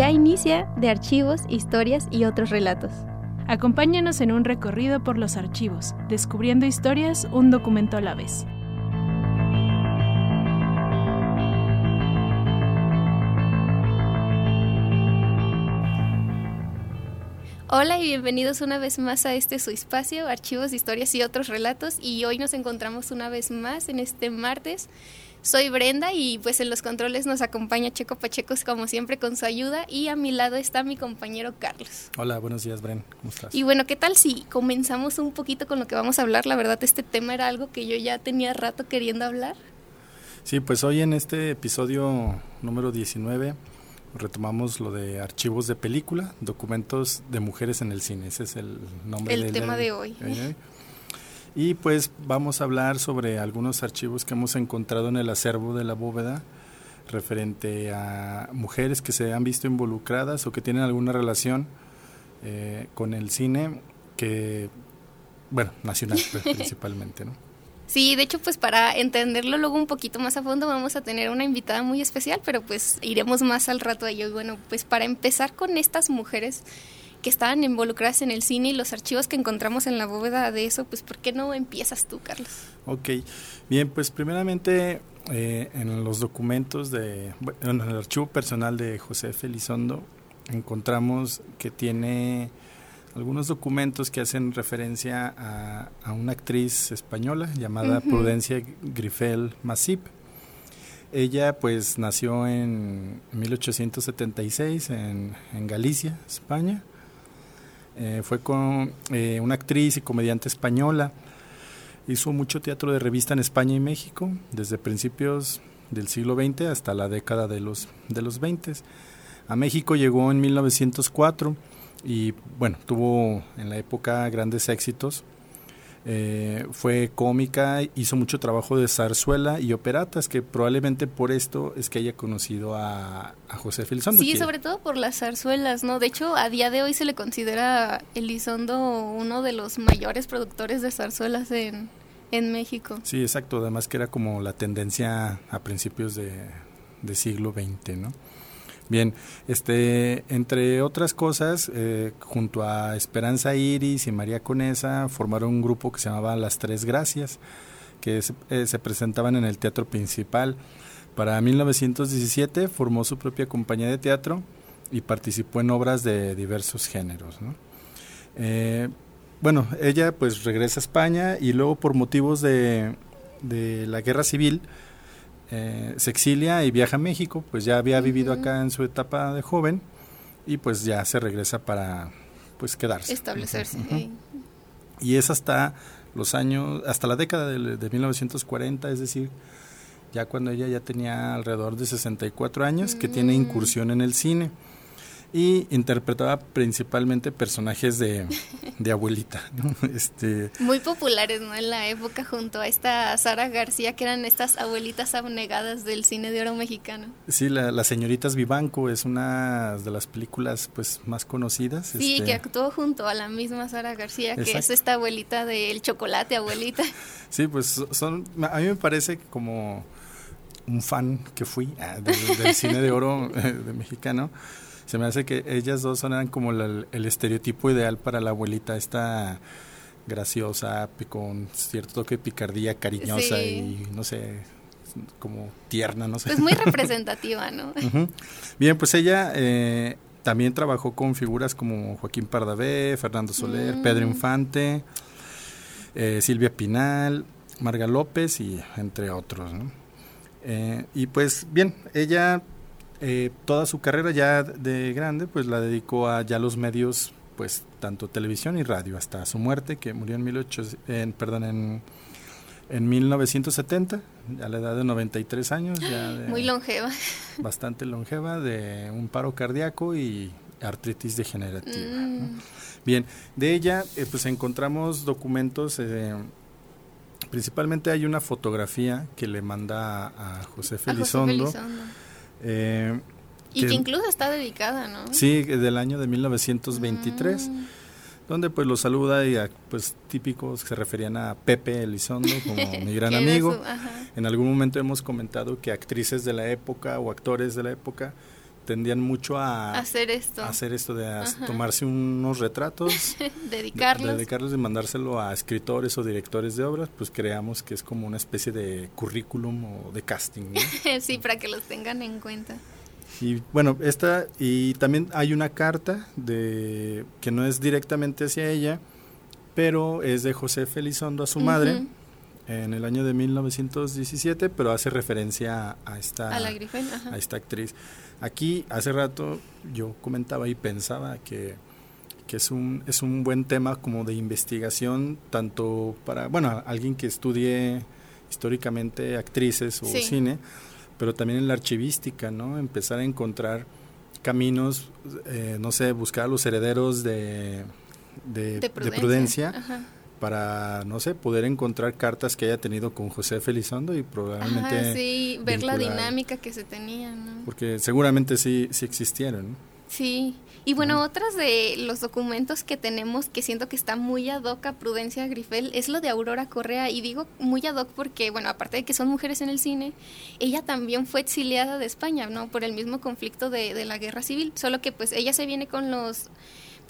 Ya inicia de archivos, historias y otros relatos. Acompáñanos en un recorrido por los archivos, descubriendo historias un documento a la vez. Hola y bienvenidos una vez más a este su espacio, archivos, historias y otros relatos. Y hoy nos encontramos una vez más en este martes soy Brenda y pues en los controles nos acompaña Checo Pachecos como siempre con su ayuda y a mi lado está mi compañero Carlos. Hola, buenos días Brenda, ¿cómo estás? Y bueno, ¿qué tal si comenzamos un poquito con lo que vamos a hablar? La verdad este tema era algo que yo ya tenía rato queriendo hablar. Sí, pues hoy en este episodio número 19 retomamos lo de archivos de película, documentos de mujeres en el cine, ese es el nombre el tema de hoy. Y pues vamos a hablar sobre algunos archivos que hemos encontrado en el acervo de la bóveda referente a mujeres que se han visto involucradas o que tienen alguna relación eh, con el cine que, bueno, nacional principalmente, ¿no? Sí, de hecho, pues para entenderlo luego un poquito más a fondo vamos a tener una invitada muy especial, pero pues iremos más al rato a ello. Y bueno, pues para empezar con estas mujeres que estaban involucradas en el cine y los archivos que encontramos en la bóveda de eso, pues ¿por qué no empiezas tú, Carlos? Ok, bien, pues primeramente eh, en los documentos de, en el archivo personal de José Felizondo encontramos que tiene algunos documentos que hacen referencia a, una actriz española llamada Prudencia Grifel Masip. Ella pues nació en 1876 en, en Galicia, España. Eh, fue con eh, una actriz y comediante española. Hizo mucho teatro de revista en España y México, desde principios del siglo XX hasta la década de los, de los 20. A México llegó en 1904 y bueno, tuvo en la época grandes éxitos eh, fue cómica, hizo mucho trabajo de zarzuela y operatas, que probablemente por esto es que haya conocido a, José Elizondo. Sí, sobre todo por las zarzuelas, ¿no? De hecho, a día de hoy se le considera Elizondo uno de los mayores productores de zarzuelas en, en México. Sí, exacto, además que era como la tendencia a principios de, de siglo XX, ¿no? Bien, este, entre otras cosas, eh, junto a Esperanza Iris y María Conesa, formaron un grupo que se llamaba Las Tres Gracias, que eh, se presentaban en el teatro principal. Para 1917 formó su propia compañía de teatro y participó en obras de diversos géneros. Eh, bueno, ella pues regresa a España y luego por motivos de, de la guerra civil, eh, se exilia y viaja a México, pues ya había vivido acá en su etapa de joven y pues ya se regresa para pues quedarse. Establecerse. Y es hasta los años, hasta la década de, de, 1940, es decir, ya cuando ella ya tenía alrededor de 64 años, que tiene mm. incursión en el cine y interpretaba principalmente personajes de, abuelita, Este, Muy populares, ¿no? En la época junto a esta Sara García, que eran estas abuelitas abnegadas del cine de oro mexicano. Sí, la, Las Señoritas Vivanco es una de las películas pues más conocidas. Sí, este que actuó junto a la misma Sara García, que es esta abuelita del chocolate, abuelita. Sí, pues son, a mí me parece como un fan que fui ah, del, cine de oro eh, de mexicano se me hace que ellas dos son como el estereotipo ideal para la abuelita esta graciosa, con cierto toque de picardía, cariñosa y no sé, como tierna, no sé. Pues muy representativa, ¿no? Bien, pues ella eh, también trabajó con figuras como Joaquín Pardavé, Fernando Soler, mm. Pedro Infante, eh, Silvia Pinal, Marga López y entre otros, ¿no? Eh, y pues bien, ella eh, toda su carrera ya de grande, pues la dedicó a ya los medios, pues tanto televisión y radio, hasta su muerte, que murió en, 18, en, perdón, en, en 1970, a la edad de 93 años. Ya Muy longeva. Bastante longeva, de un paro cardíaco y artritis degenerativa. Mm. Bien, de ella eh, pues encontramos documentos, eh, principalmente hay una fotografía que le manda a, José Felizondo. Eh, y que, incluso está dedicada, ¿no? Sí, del año de 1923, mm. donde pues lo saluda y pues típicos se referían a Pepe Elizondo como mi gran amigo. en algún momento hemos comentado que actrices de la época o actores de la época tendían mucho a hacer esto, hacer esto de tomarse unos retratos, dedicarlos, dedicarlos y mandárselo a escritores o directores de obras, pues creamos que es como una especie de currículum o de casting. sí, para que los tengan en cuenta. Y bueno, esta y también hay una carta de que no es directamente hacia ella, pero es de José Felizondo a su madre en el año de 1917, pero hace referencia a esta a, esta actriz. Aquí hace rato yo comentaba y pensaba que, que es un es un buen tema como de investigación tanto para bueno alguien que estudie históricamente actrices o cine pero también en la archivística, ¿no? Empezar a encontrar caminos, eh, no sé, buscar a los herederos de, de, prudencia, para, no sé, poder encontrar cartas que haya tenido con José Felizondo y probablemente... sí, ver la dinámica que se tenía, ¿no? Porque seguramente sí, sí existieron, Sí, y bueno, otras de los documentos que tenemos que siento que está muy ad hoc a Prudencia Grifel es lo de Aurora Correa. Y digo muy ad hoc porque, bueno, aparte de que son mujeres en el cine, ella también fue exiliada de España, ¿no? Por el mismo conflicto de, de la guerra civil. Solo que pues ella se viene con los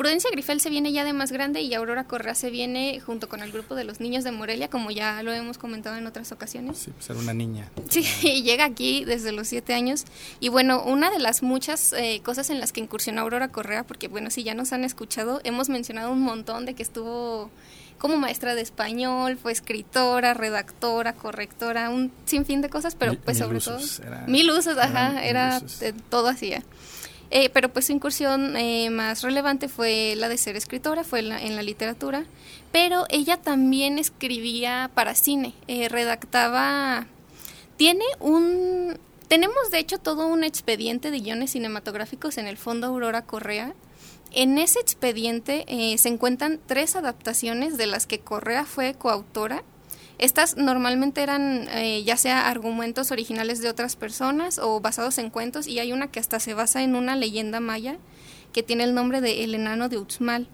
Prudencia Grifel se viene ya de más grande y Aurora Correa se viene junto con el grupo de los niños de Morelia, como ya lo hemos comentado en otras ocasiones. Sí, pues era una niña. Sí, y llega aquí desde los siete años. Y bueno, una de las muchas eh, cosas en las que incursionó Aurora Correa, porque bueno, si ya nos han escuchado, hemos mencionado un montón de que estuvo como maestra de español, fue escritora, redactora, correctora, un sinfín de cosas, pero pues sobre todo mil usos, ajá, era todo hacía. Eh, pero pues su incursión eh, más relevante fue la de ser escritora, fue en la, literatura, pero ella también escribía para cine, eh, redactaba, tiene un, tenemos de hecho todo un expediente de guiones cinematográficos en el Fondo Aurora Correa. En ese expediente se encuentran tres adaptaciones de las que Correa fue coautora estas normalmente eran eh, ya sea argumentos originales de otras personas o basados en cuentos y hay una que hasta se basa en una leyenda maya que tiene el nombre de El enano de Uxmal.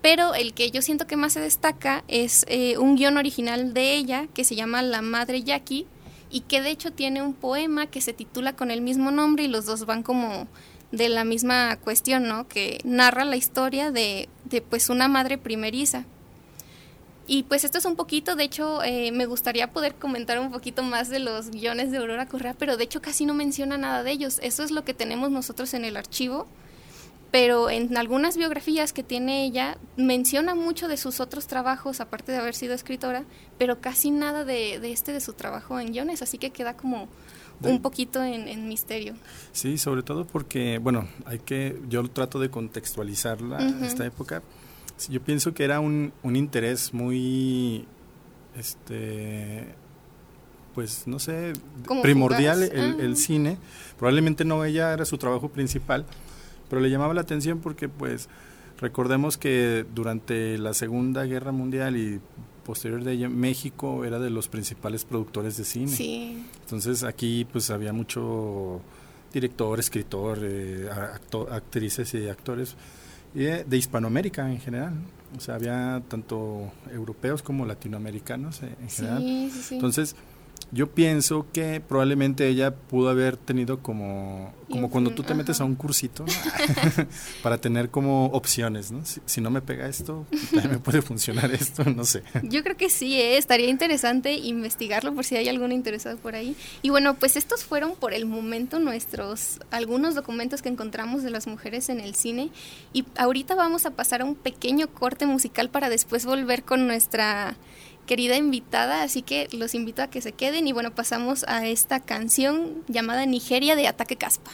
Pero el que yo siento que más se destaca es eh, un guion original de ella que se llama La Madre Yaqui y que de hecho tiene un poema que se titula con el mismo nombre y los dos van como de la misma cuestión, ¿no? Que narra la historia de, de pues una madre primeriza. Y pues esto es un poquito, de hecho, eh, me gustaría poder comentar un poquito más de los guiones de Aurora Correa, pero de hecho casi no menciona nada de ellos. Eso es lo que tenemos nosotros en el archivo, pero en algunas biografías que tiene ella menciona mucho de sus otros trabajos, aparte de haber sido escritora, pero casi nada de, este de su trabajo en guiones, así que queda como un poquito en, misterio. Sí, sobre todo porque, bueno, hay que, yo trato de contextualizarla esta época yo pienso que era un, un interés muy, este, pues no sé, primordial el, el, cine. Probablemente no ella era su trabajo principal, pero le llamaba la atención porque pues recordemos que durante la Segunda Guerra Mundial y posterior de ella, México era de los principales productores de cine. Sí. Entonces aquí pues había mucho director, escritor, eh, actrices y actores y de, Hispanoamérica en general. O sea, había tanto europeos como latinoamericanos eh, en general. Entonces, yo pienso que probablemente ella pudo haber tenido como, como cuando tú te metes a un cursito para tener como opciones, ¿no? Si, no me pega esto, también me puede funcionar esto, no sé. Yo creo que sí, ¿eh? estaría interesante investigarlo por si hay algún interesado por ahí. Y bueno, pues estos fueron por el momento nuestros, algunos documentos que encontramos de las mujeres en el cine. Y ahorita vamos a pasar a un pequeño corte musical para después volver con nuestra querida invitada, así que los invito a que se queden y bueno, pasamos a esta canción llamada Nigeria de Ataque Caspa.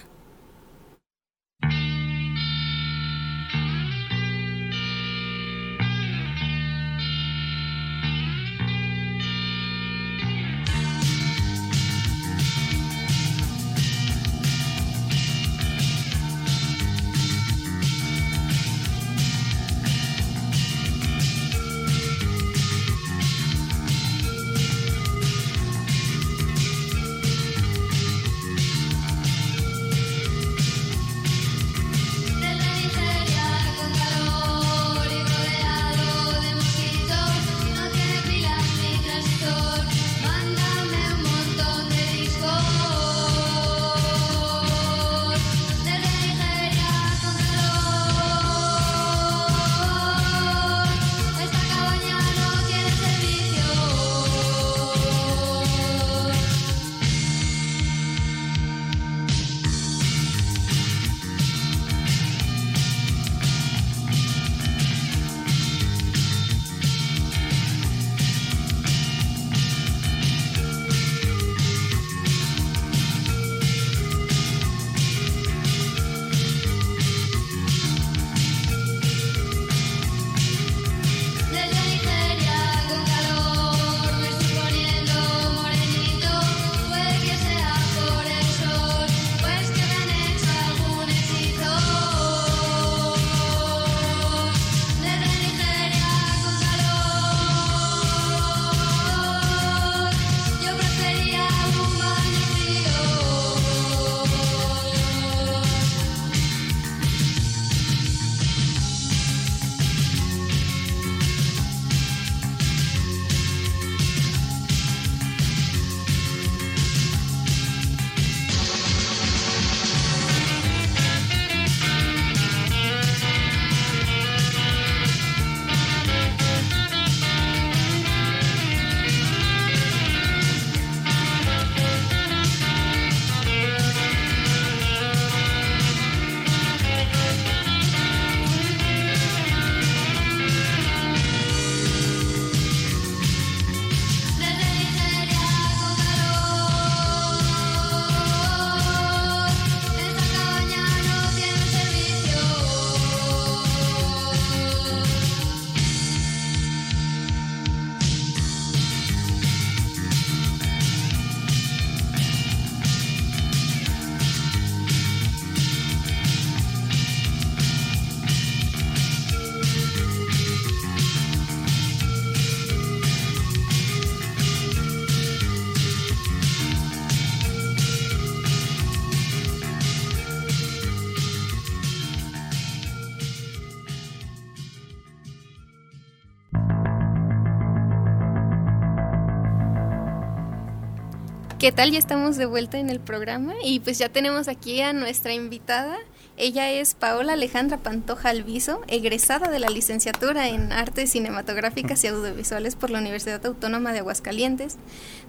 ¿Qué tal? Ya estamos de vuelta en el programa y pues ya tenemos aquí a nuestra invitada. Ella es Paola Alejandra Pantoja Alviso, egresada de la licenciatura en Artes Cinematográficas y Audiovisuales por la Universidad Autónoma de Aguascalientes.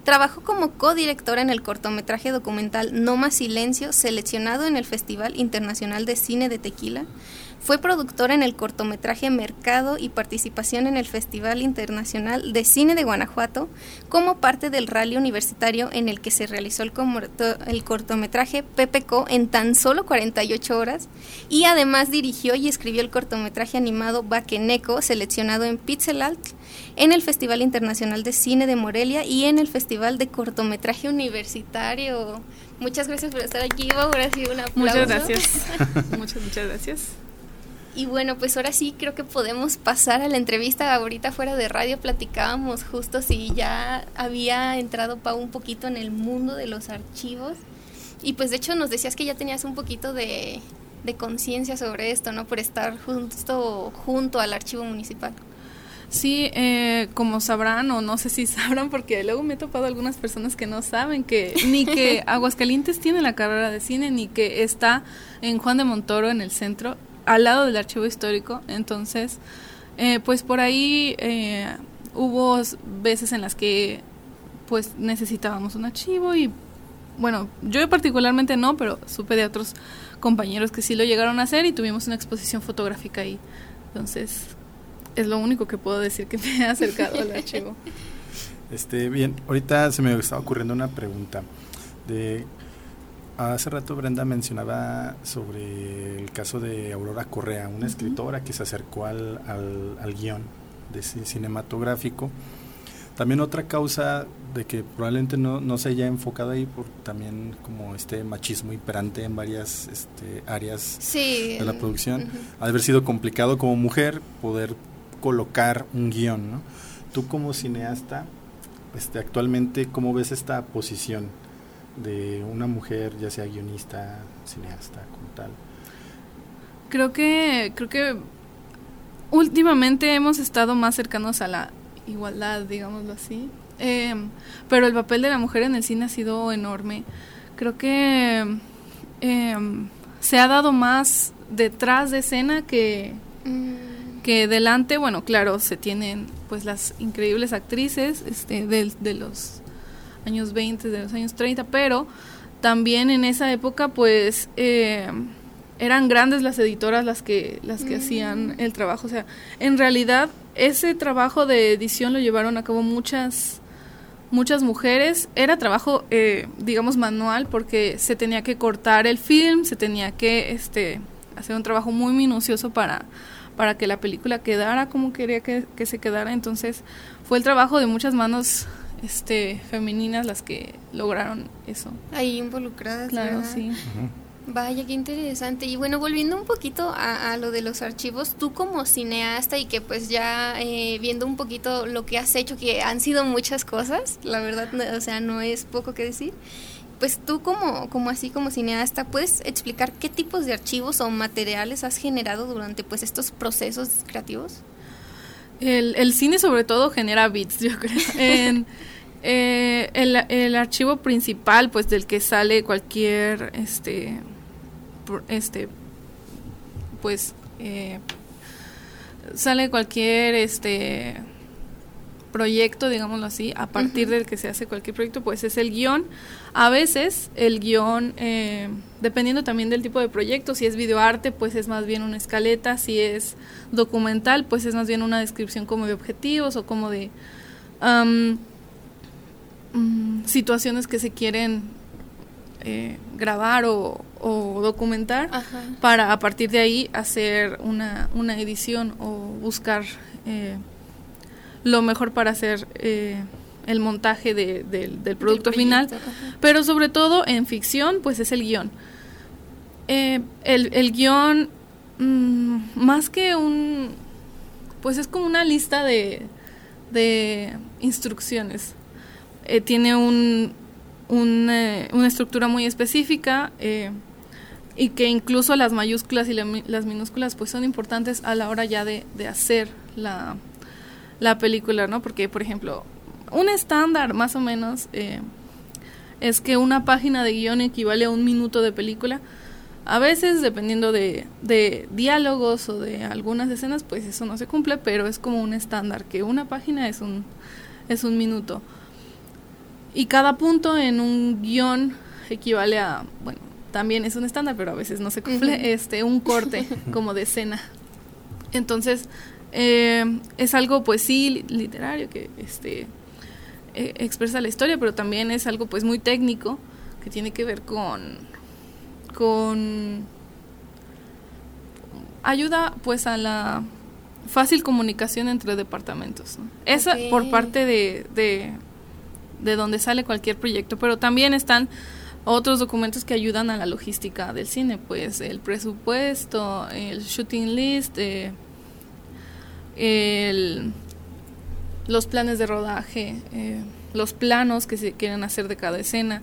Trabajó como codirectora en el cortometraje documental No Más Silencio, seleccionado en el Festival Internacional de Cine de Tequila. Fue productora en el cortometraje Mercado y participación en el Festival Internacional de Cine de Guanajuato como parte del rally universitario en el que se realizó el, el cortometraje PPCO en tan solo 48 horas y además dirigió y escribió el cortometraje animado Baqueneco seleccionado en Pixelalt en el Festival Internacional de Cine de Morelia y en el Festival de Cortometraje Universitario. Muchas gracias por estar aquí, Ahora sí, un aplauso. Muchas gracias. muchas, muchas gracias. Y bueno, pues ahora sí creo que podemos pasar a la entrevista. Ahorita fuera de radio platicábamos justo si ya había entrado Pau un poquito en el mundo de los archivos. Y pues de hecho nos decías que ya tenías un poquito de, conciencia sobre esto, ¿no? Por estar justo junto al archivo municipal. Sí, eh, como sabrán o no sé si sabrán, porque luego me he topado algunas personas que no saben que ni que Aguascalientes tiene la carrera de cine, ni que está en Juan de Montoro en el centro al lado del archivo histórico. Entonces, eh, pues por ahí eh, hubo veces en las que pues necesitábamos un archivo y bueno, yo particularmente no, pero supe de otros compañeros que sí lo llegaron a hacer y tuvimos una exposición fotográfica ahí. Entonces, es lo único que puedo decir que me ha acercado al archivo. Este, bien, ahorita se me estaba ocurriendo una pregunta de Hace rato Brenda mencionaba sobre el caso de Aurora Correa, una escritora que se acercó al, al, guion de cinematográfico. También otra causa de que probablemente no, no, se haya enfocado ahí por también como este machismo imperante en varias este, áreas de la producción. Ha haber sido complicado como mujer poder colocar un guion, ¿no? Tú como cineasta, este, actualmente, ¿cómo ves esta posición? De una mujer, ya sea guionista, cineasta, como tal? Creo que, creo que últimamente hemos estado más cercanos a la igualdad, digámoslo así. Em, pero el papel de la mujer en el cine ha sido enorme. Creo que em, se ha dado más detrás de escena que, mm. que delante. Bueno, claro, se tienen pues las increíbles actrices este, de, de los años 20, de los años 30, pero también en esa época pues eh, eran grandes las editoras las que, las que hacían mm. el trabajo. O sea, en realidad ese trabajo de edición lo llevaron a cabo muchas muchas mujeres. Era trabajo, eh, digamos, manual porque se tenía que cortar el film, se tenía que este, hacer un trabajo muy minucioso para, para que la película quedara como quería que, que se quedara. Entonces fue el trabajo de muchas manos este femeninas las que lograron eso. Ahí involucradas. Claro, sí. Vaya, qué interesante. Y bueno, volviendo un poquito a, lo de los archivos, tú como cineasta y que pues ya eh, viendo un poquito lo que has hecho, que han sido muchas cosas, la verdad, o sea, no es poco que decir. Pues tú como, como así como cineasta, ¿puedes explicar qué tipos de archivos o materiales has generado durante pues estos procesos creativos? El, el cine sobre todo genera bits, yo creo. En, eh, el, el, archivo principal, pues del que sale cualquier, este, este, pues, eh, sale cualquier, este, proyecto, digámoslo así, a partir del que se hace cualquier proyecto, pues es el guion. A veces el guion, eh, dependiendo también del tipo de proyecto, si es videoarte, pues es más bien una escaleta, si es documental, pues es más bien una descripción como de objetivos o como de mm, situaciones que se quieren eh, grabar o, documentar para a partir de ahí hacer una, una edición o buscar eh, lo mejor para hacer eh, el montaje del producto final, pero sobre todo en ficción, pues es el guion. Eh, el, el, guion, mm, más que un, pues es como una lista de, de instrucciones. Eh, tiene un, una estructura muy específica y que incluso las mayúsculas y las minúsculas pues son importantes a la hora ya de hacer la, la película, ¿no? Porque, por ejemplo, un estándar más o menos eh, es que una página de guion equivale a un minuto de película. A veces, dependiendo de, de, diálogos o de algunas escenas, pues eso no se cumple, pero es como un estándar, que una página es un, es un minuto. Y cada punto en un guion equivale a, bueno, también es un estándar, pero a veces no se cumple, este, un corte como de escena. Entonces, eh, es algo pues sí literario que este e, expresa la historia, pero también es algo pues muy técnico que tiene que ver con con ayuda pues a la fácil comunicación entre departamentos. Esa por parte de, de, de donde sale cualquier proyecto, pero también están otros documentos que ayudan a la logística del cine, pues el presupuesto, el shooting list, eh, el, los planes de rodaje, eh, los planos que se quieren hacer de cada escena.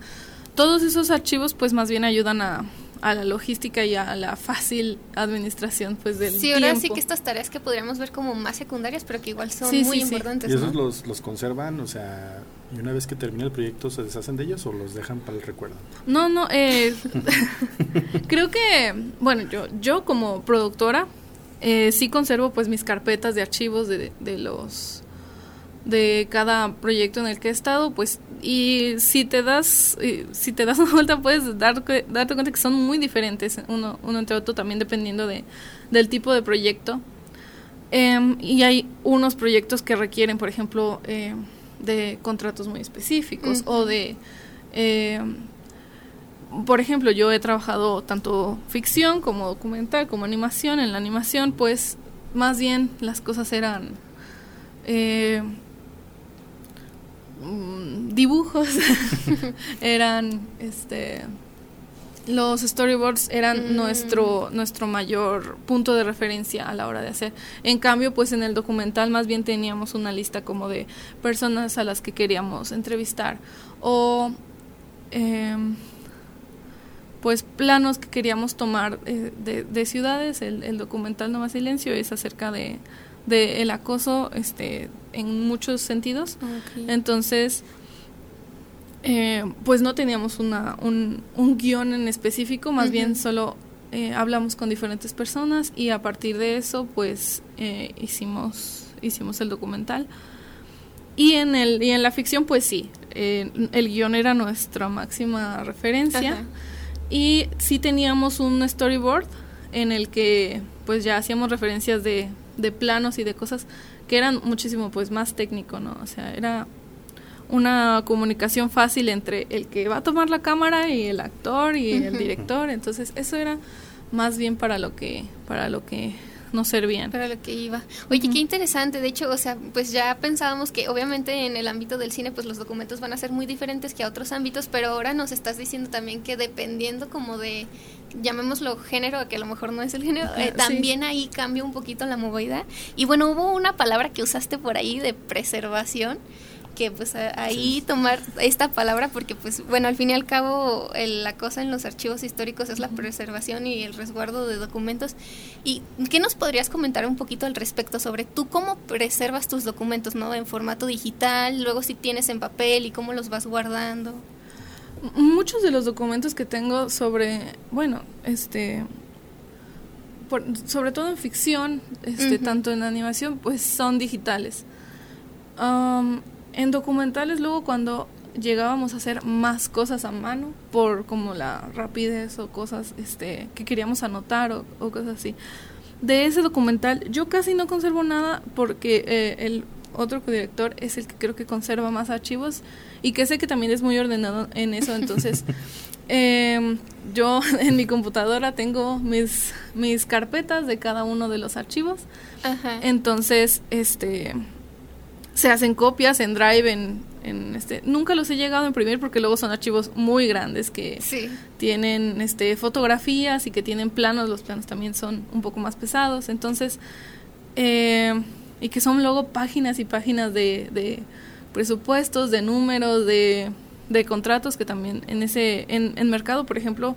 Todos esos archivos pues más bien ayudan a, a la logística y a la fácil administración pues del sí ahora sí que estas tareas que podríamos ver como más secundarias pero que igual son muy importantes y esos los, los conservan o sea y una vez que termina el proyecto se deshacen de ellos o los dejan para el recuerdo no no eh, creo que bueno yo yo como productora eh, sí conservo pues mis carpetas de archivos de, de los de cada proyecto en el que he estado, pues y si te das eh, si te das una vuelta puedes dar, darte cuenta que son muy diferentes uno, uno entre otro también dependiendo de, del tipo de proyecto. Em, y hay unos proyectos que requieren por ejemplo eh, de contratos muy específicos o de em, por ejemplo, yo he trabajado tanto ficción como documental, como animación. En la animación, pues, más bien las cosas eran eh, mm, dibujos, eran, este, los storyboards eran mm. nuestro nuestro mayor punto de referencia a la hora de hacer. En cambio, pues en el documental más bien teníamos una lista como de personas a las que queríamos entrevistar o eh, pues planos que queríamos tomar eh, de, ciudades. El, documental No Más Silencio es acerca de, el acoso este, en muchos sentidos. Entonces, eh, pues no teníamos una, un, un guion en específico, más bien solo eh, hablamos con diferentes personas y a partir de eso pues hicimos, hicimos el documental. Y en, el, y en la ficción pues sí, el guion era nuestra máxima referencia. Y sí teníamos un storyboard en el que pues ya hacíamos referencias de, de planos y de cosas que eran muchísimo pues más técnico, ¿no? O sea, era una comunicación fácil entre el que va a tomar la cámara y el actor y el director, entonces eso era más bien para lo que para lo que nos servían. Para lo que iba. Oye, qué interesante. De hecho, o sea, pues ya pensábamos que obviamente en el ámbito del cine, pues los documentos van a ser muy diferentes que a otros ámbitos, pero ahora nos estás diciendo también que dependiendo como de, llamémoslo género, que a lo mejor no es el género, eh, también ahí cambia un poquito la movida. Y bueno, hubo una palabra que usaste por ahí de preservación que pues ahí tomar esta palabra porque pues bueno al fin y al cabo la cosa en los archivos históricos es la preservación y el resguardo de documentos. Y qué nos podrías comentar un poquito al respecto sobre tú cómo preservas tus documentos no en formato digital luego si tienes en papel y cómo los vas guardando. Muchos de los documentos que tengo sobre bueno este sobre todo en ficción este tanto en animación pues son digitales en documentales luego cuando llegábamos a hacer más cosas a mano por como la rapidez o cosas este que queríamos anotar o, cosas así. De ese documental yo casi no conservo nada porque eh, el otro codirector es el que creo que conserva más archivos y que sé que también es muy ordenado en eso entonces em, yo en mi computadora tengo mis mis carpetas de cada uno de los archivos. Entonces este se hacen copias en Drive, en, en, este, nunca los he llegado a imprimir porque luego son archivos muy grandes que tienen este fotografías y que tienen planos, los planos también son un poco más pesados, entonces eh, y que son luego páginas y páginas de, de presupuestos, de números, de, de, contratos que también en ese en, en mercado, por ejemplo,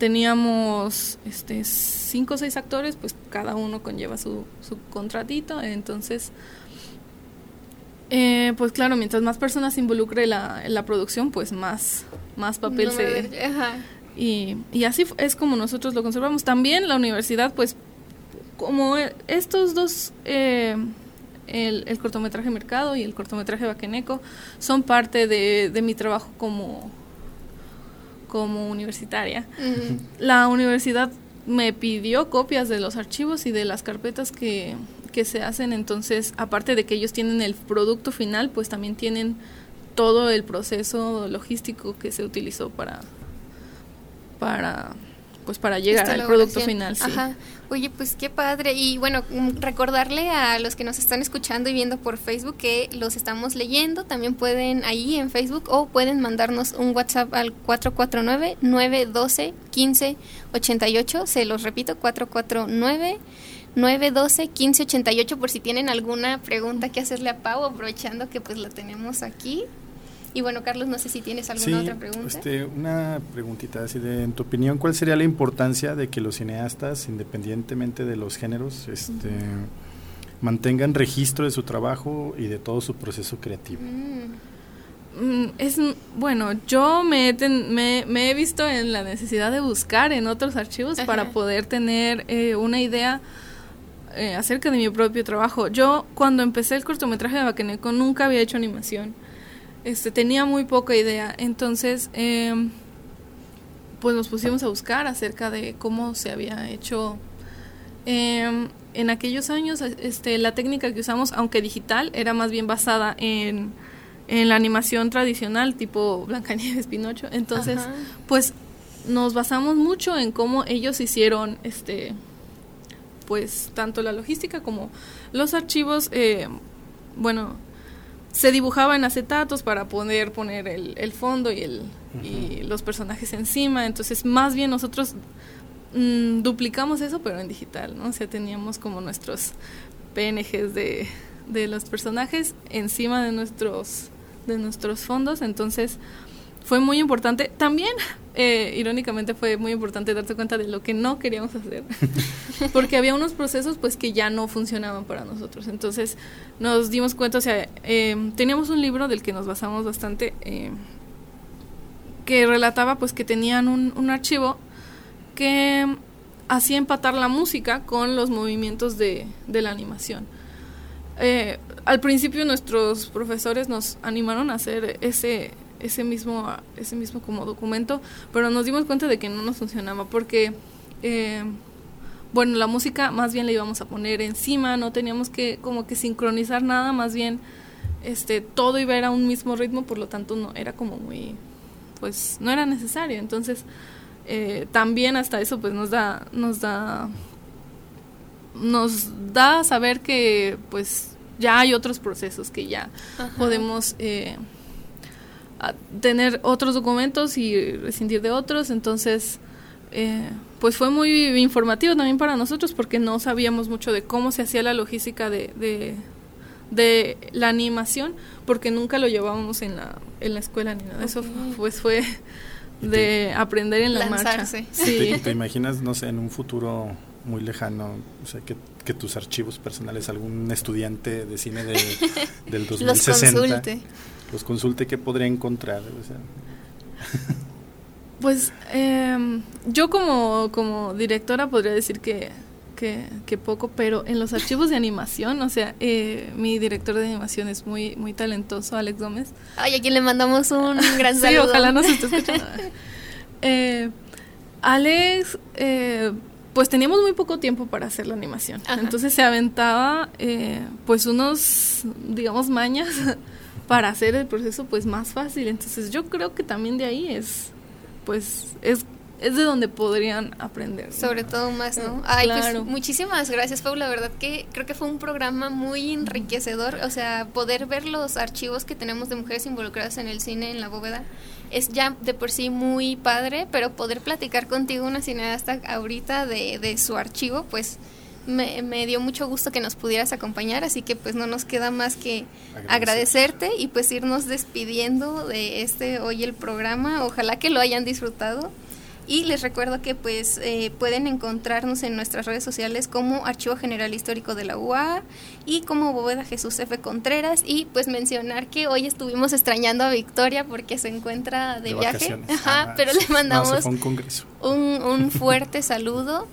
teníamos este cinco o seis actores, pues cada uno conlleva su, su contratito, entonces eh, pues claro, mientras más personas involucre la, la producción, pues más, más papel se... Y, y así es como nosotros lo conservamos. También la universidad, pues, como estos dos, eh, el, el, cortometraje Mercado y el cortometraje Baqueneco, son parte de, de mi trabajo como, como universitaria. La universidad me pidió copias de los archivos y de las carpetas que, que se hacen, entonces, aparte de que ellos tienen el producto final, pues también tienen todo el proceso logístico que se utilizó para, para pues para llegar al producto final. Sí. Oye, pues qué padre. Y bueno, mm, recordarle a los que nos están escuchando y viendo por Facebook que los estamos leyendo. También pueden ahí en Facebook o pueden mandarnos un WhatsApp al 449-912-1588. Se los repito, 449. 912-1588 por si tienen alguna pregunta que hacerle a Pau, aprovechando que pues la tenemos aquí. Y bueno, Carlos, no sé si tienes alguna otra pregunta. Este, una preguntita, así de, en tu opinión, ¿cuál sería la importancia de que los cineastas, independientemente de los géneros, este, mantengan registro de su trabajo y de todo su proceso creativo? Mm. Mm, es bueno, yo me, me, he visto en la necesidad de buscar en otros archivos para poder tener eh, una idea eh, acerca de mi propio trabajo. Yo cuando empecé el cortometraje de Baqueneco nunca había hecho animación este, tenía muy poca idea. Entonces, em, pues nos pusimos a buscar acerca de cómo se había hecho em, en aquellos años. Este, la técnica que usamos, aunque digital, era más bien basada en, en la animación tradicional, tipo Blancanieves, Pinocho. Entonces, pues nos basamos mucho en cómo ellos hicieron, este, pues tanto la logística como los archivos. Eh, bueno, se dibujaba en acetatos para poder poner el, el fondo y, el, y los personajes encima. Entonces, más bien nosotros mm, duplicamos eso, pero en digital, ¿no? O sea, teníamos como nuestros PNGs de, de los personajes encima de nuestros, de nuestros fondos. Entonces, fue muy importante. También, eh, irónicamente, fue muy importante darse cuenta de lo que no queríamos hacer, porque había unos procesos pues que ya no funcionaban para nosotros. Entonces nos dimos cuenta, o sea, em, teníamos un libro del que nos basamos bastante, em, que relataba pues que tenían un, archivo que hacía empatar la música con los movimientos de, de la animación. Eh, al principio nuestros profesores nos animaron a hacer ese ese mismo, ese mismo como documento, pero nos dimos cuenta de que no nos funcionaba porque, eh, bueno, la música más bien la íbamos a poner encima, no teníamos que como que sincronizar nada, más bien este todo iba a, un mismo ritmo, por lo tanto no era como muy, pues no era necesario, entonces eh, también hasta eso pues nos da, nos da, nos da saber que pues ya hay otros procesos que ya podemos eh, tener otros documentos y rescindir de otros, entonces eh, pues fue muy informativo también para nosotros porque no sabíamos mucho de cómo se hacía la logística de, de, la animación porque nunca lo llevábamos en la, en la escuela ni nada, eso pues fue de aprender en la marcha. Sí. ¿Te, ¿Te, imaginas, no sé, en un futuro muy lejano, o sea, que, que tus archivos personales, algún estudiante de cine de, del 2060 los consulte, ¿qué podría encontrar? Pues eh, yo como, como directora podría decir que, que, poco, pero en los archivos de animación, o sea, eh, mi director de animación es muy, muy talentoso, Alex Gómez. Ay, a quien le mandamos un gran saludo. sí, ojalá nos esté escuchando. eh, Alex, eh, pues teníamos muy poco tiempo para hacer la animación. Entonces se aventaba, eh, pues unos, digamos, mañas para hacer el proceso pues más fácil. Entonces yo creo que también de ahí es, pues es es de donde podrían aprender. Sobre todo más, ¿no? Ay, pues muchísimas gracias, Pau. La verdad que creo que fue un programa muy enriquecedor. O sea, poder ver los archivos que tenemos de mujeres involucradas en el cine, en la bóveda, es ya de por sí muy padre, pero poder platicar contigo, una cineasta, ahorita de, de su archivo, pues me, dio mucho gusto que nos pudieras acompañar, así que pues no nos queda más que agradecerte y pues irnos despidiendo de este hoy el programa. Ojalá que lo hayan disfrutado. Y les recuerdo que pues eh, pueden encontrarnos en nuestras redes sociales como Archivo General Histórico de la UA y como Bóveda Jesús F. Contreras y pues mencionar que hoy estuvimos extrañando a Victoria porque se encuentra de, viaje. Ajá, pero le mandamos un, congreso. un, un fuerte saludo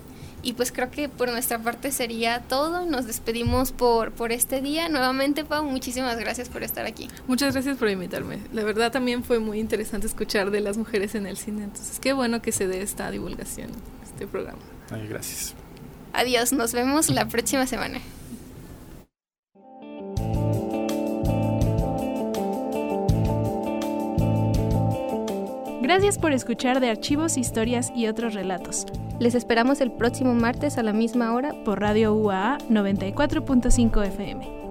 y pues creo que por nuestra parte sería todo. Nos despedimos por, por este día. Nuevamente, Pau, muchísimas gracias por estar aquí. Muchas gracias por invitarme. La verdad también fue muy interesante escuchar de las mujeres en el cine. Entonces, qué bueno que se dé esta divulgación, este programa. Ay, gracias. Adiós, nos vemos la próxima semana. Gracias por escuchar de archivos, historias y otros relatos. Les esperamos el próximo martes a la misma hora por Radio UAA 94.5 FM.